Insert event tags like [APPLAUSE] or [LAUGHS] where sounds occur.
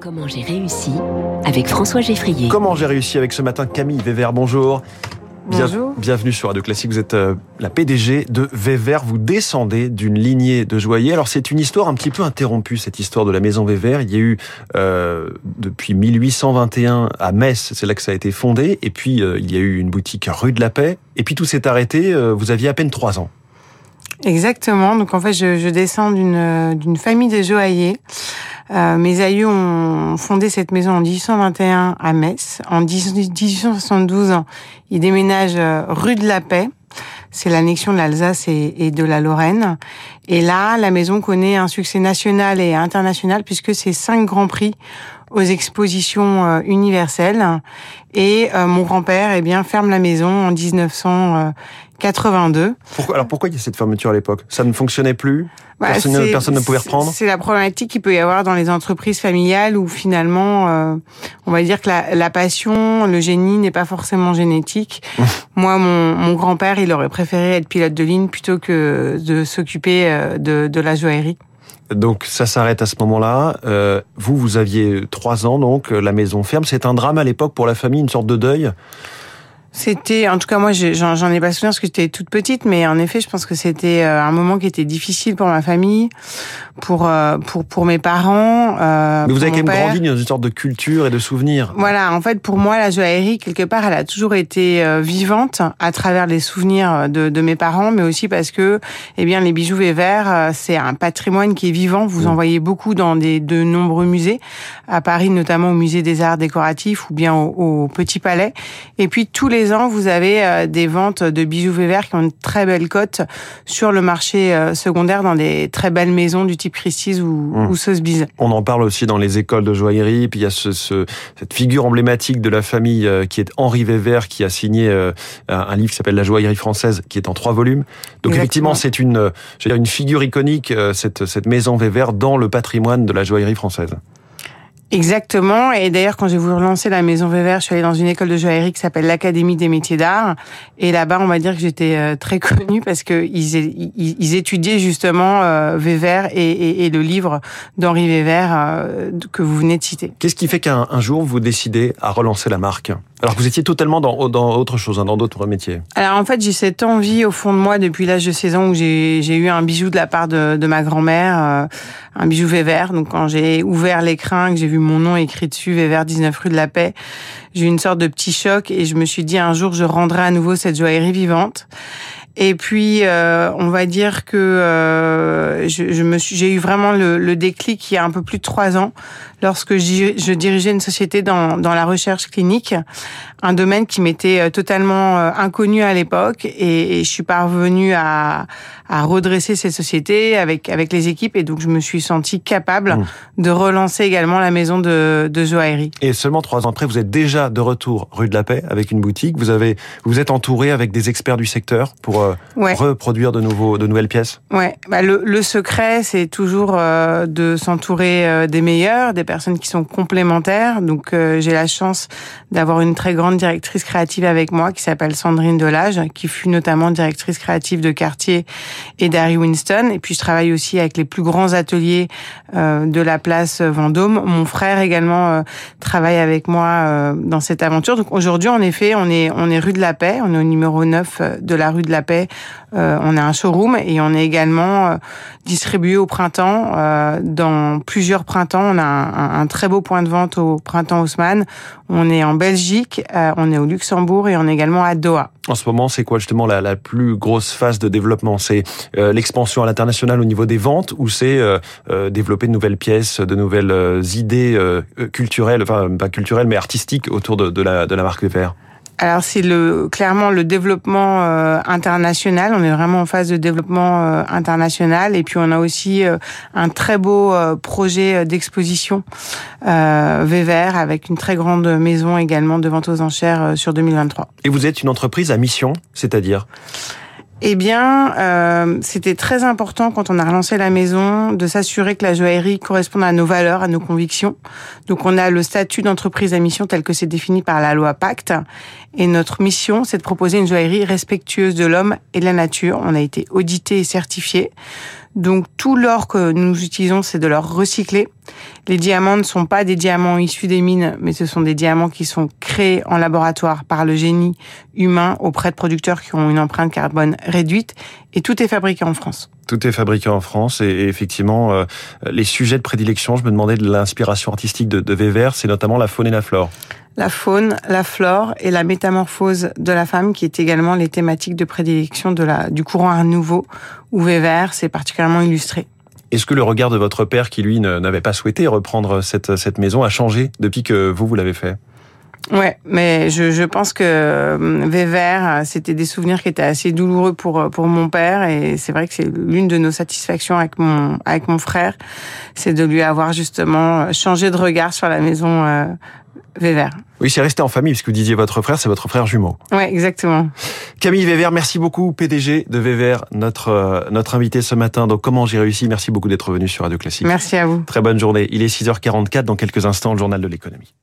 Comment j'ai réussi avec François Geffrier. Comment j'ai réussi avec ce matin Camille Vévert, bonjour. Bien- Bonjour. bienvenue sur Radio Classique, vous êtes euh, la PDG de Vévert, vous descendez d'une lignée de joailliers. Alors c'est une histoire un petit peu interrompue, cette histoire de la maison Vévert. Il y a eu euh, depuis 1821 à Metz, c'est là que ça a été fondé, et puis euh, il y a eu une boutique rue de la Paix, et puis tout s'est arrêté, euh, vous aviez à peine trois ans. Exactement. Donc en fait, je, je descends d'une d'une famille de joailliers. Euh, mes aïeux ont fondé cette maison en 1821 à Metz. En 10 1872, ils déménagent euh, rue de la Paix. C'est l'annexion de l'Alsace et, de la Lorraine. Et là, la maison connaît un succès national et international puisque c'est cinq grands prix aux expositions euh, universelles. Et euh, mon grand-père, eh bien, ferme la maison en 1982. Pourquoi, alors pourquoi il y a cette fermeture à l'époque? Ça ne fonctionnait plus? Bah, personne, personne ne pouvait reprendre? C'est la problématique qu'il peut y avoir dans les entreprises familiales où finalement, euh, on va dire que la, la passion, le génie n'est pas forcément génétique. [LAUGHS] Moi, mon, mon grand-père, il aurait préféré être pilote de ligne plutôt que de s'occuper euh, de, de la joaillerie. Donc ça s'arrête à ce moment-là. Euh, vous, vous aviez trois ans, donc la maison ferme. C'est un drame à l'époque pour la famille, une sorte de deuil? C'était, en tout cas, moi, j'en j'en ai pas souvenir parce que j'étais toute petite, mais en effet, je pense que c'était euh, un moment qui était difficile pour ma famille, pour euh, pour pour mes parents. euh, Mais vous avez quand même père. grandi dans une sorte de culture et de souvenirs. Voilà, en fait, pour moi, la joaillerie, quelque part, elle a toujours été vivante à travers les souvenirs de, de mes parents, mais aussi parce que, eh bien, les bijoux Vévert, euh, c'est un patrimoine qui est vivant. Vous en voyez beaucoup dans des, de nombreux musées, à Paris, notamment au musée des arts décoratifs ou bien au, au Petit Palais. Et puis, tous les ans, vous avez euh, des ventes de bijoux Vévert qui ont une très belle cote sur le marché euh, secondaire dans des très belles maisons du type Christie's ou, Mmh. ou Sotheby's. On en parle aussi dans les écoles de joaillerie. Puis il y a ce, ce- cette figure emblématique de la famille euh, qui est Henri Vévert, qui a signé un, livre qui s'appelle La joaillerie française, qui est en trois volumes. Donc Exactement. effectivement, c'est une, je veux dire, une figure iconique, cette, cette maison Vévert, dans le patrimoine de la joaillerie française. Exactement. Et d'ailleurs, quand j'ai voulu relancer la Maison Vévert, je suis allée dans une école de joaillerie qui s'appelle l'Académie des métiers d'art. Et là-bas, on va dire que j'étais euh, très [LAUGHS] connue parce que ils, étudiaient justement euh, Vévert et, le livre d'Henri Vévert euh, que vous venez de citer. Qu'est-ce qui fait qu'un un jour vous décidez à relancer la marque? Alors que vous étiez totalement dans, dans autre chose, hein, dans d'autres métiers. Alors en fait, j'ai cette envie au fond de moi depuis l'âge de 16 ans où j'ai eu un bijou de la part de, de ma grand-mère, euh, un bijou Vévert. Donc quand j'ai ouvert l'écrin, que j'ai vu mon nom écrit dessus, Vévert 19 rue de la Paix, j'ai eu une sorte de petit choc et je me suis dit un jour je rendrai à nouveau cette joaillerie vivante. Et puis, euh, on va dire que euh, je, je j'ai eu vraiment le, le déclic il y a un peu plus de trois ans, lorsque je dirigeais une société dans, dans la recherche clinique, un domaine qui m'était euh, totalement euh, inconnu à l'époque, et, et je suis parvenue à, à redresser cette société avec avec les équipes, et donc je me suis sentie capable Mmh. de relancer également la maison de, de joaillerie. Et seulement trois ans après, vous êtes déjà de retour rue de la Paix avec une boutique. Vous avez, vous êtes entouré avec des experts du secteur pour euh, Ouais. reproduire de nouveaux, de nouvelles pièces? Ouais, bah le, le secret, c'est toujours euh, de s'entourer euh, des meilleurs, des personnes qui sont complémentaires. Donc, euh, j'ai la chance d'avoir une très grande directrice créative avec moi qui s'appelle Sandrine Delage, qui fut notamment directrice créative de Cartier et d'Harry Winston. Et puis, je travaille aussi avec les plus grands ateliers euh, de la place Vendôme. Mon frère également euh, travaille avec moi euh, dans cette aventure. Donc, aujourd'hui, en effet, on est on est rue de la Paix, on est au numéro 9 de la rue de la Paix. Euh, on a un showroom et on est également euh, distribué au printemps. Euh, dans plusieurs printemps, on a un, très beau point de vente au printemps Haussmann. On est en Belgique, on est au Luxembourg et on est également à Doha. En ce moment, c'est quoi justement la, la plus grosse phase de développement? C'est l'expansion à l'international au niveau des ventes ou c'est développer de nouvelles pièces, de nouvelles idées culturelles, enfin pas culturelles mais artistiques autour de, la, marque Vévert Alors c'est le clairement le développement euh, international. On est vraiment en phase de développement euh, international et puis on a aussi euh, un très beau euh, projet euh, d'exposition euh, avec une très grande maison également de vente aux enchères euh, sur 2023. Et vous êtes une entreprise à mission, c'est-à-dire? Eh bien, euh, c'était très important quand on a relancé la maison de s'assurer que la joaillerie corresponde à nos valeurs, à nos convictions. Donc, on a le statut d'entreprise à mission tel que c'est défini par la loi Pacte. Et notre mission, c'est de proposer une joaillerie respectueuse de l'homme et de la nature. On a été audité et certifié. Donc tout l'or que nous utilisons, c'est de l'or recyclé. Les diamants ne sont pas des diamants issus des mines, mais ce sont des diamants qui sont créés en laboratoire par le génie humain auprès de producteurs qui ont une empreinte carbone réduite. Et tout est fabriqué en France. Tout est fabriqué en France et, effectivement, euh, les sujets de prédilection, je me demandais de l'inspiration artistique de, de Weber, c'est notamment la faune et la flore la faune, la flore et la métamorphose de la femme, qui est également les thématiques de prédilection du courant Art Nouveau, où Weber s'est particulièrement illustré. Est-ce que le regard de votre père, qui lui n'avait pas souhaité reprendre cette, cette maison, a changé depuis que vous, vous l'avez fait? Ouais, mais je, je pense que euh, Weber, c'était des souvenirs qui étaient assez douloureux pour pour mon père et c'est vrai que c'est l'une de nos satisfactions avec mon avec mon frère, c'est de lui avoir justement changé de regard sur la maison euh. Oui, c'est resté en famille, puisque vous disiez votre frère, c'est votre frère jumeau. Oui, exactement. Camille Weber, merci beaucoup, PDG de Weber, notre, euh, notre invité ce matin. Donc, comment j'ai réussi Merci beaucoup d'être venu sur Radio Classique. Merci à vous. Très bonne journée. Il est 6h44, dans quelques instants, le journal de l'économie.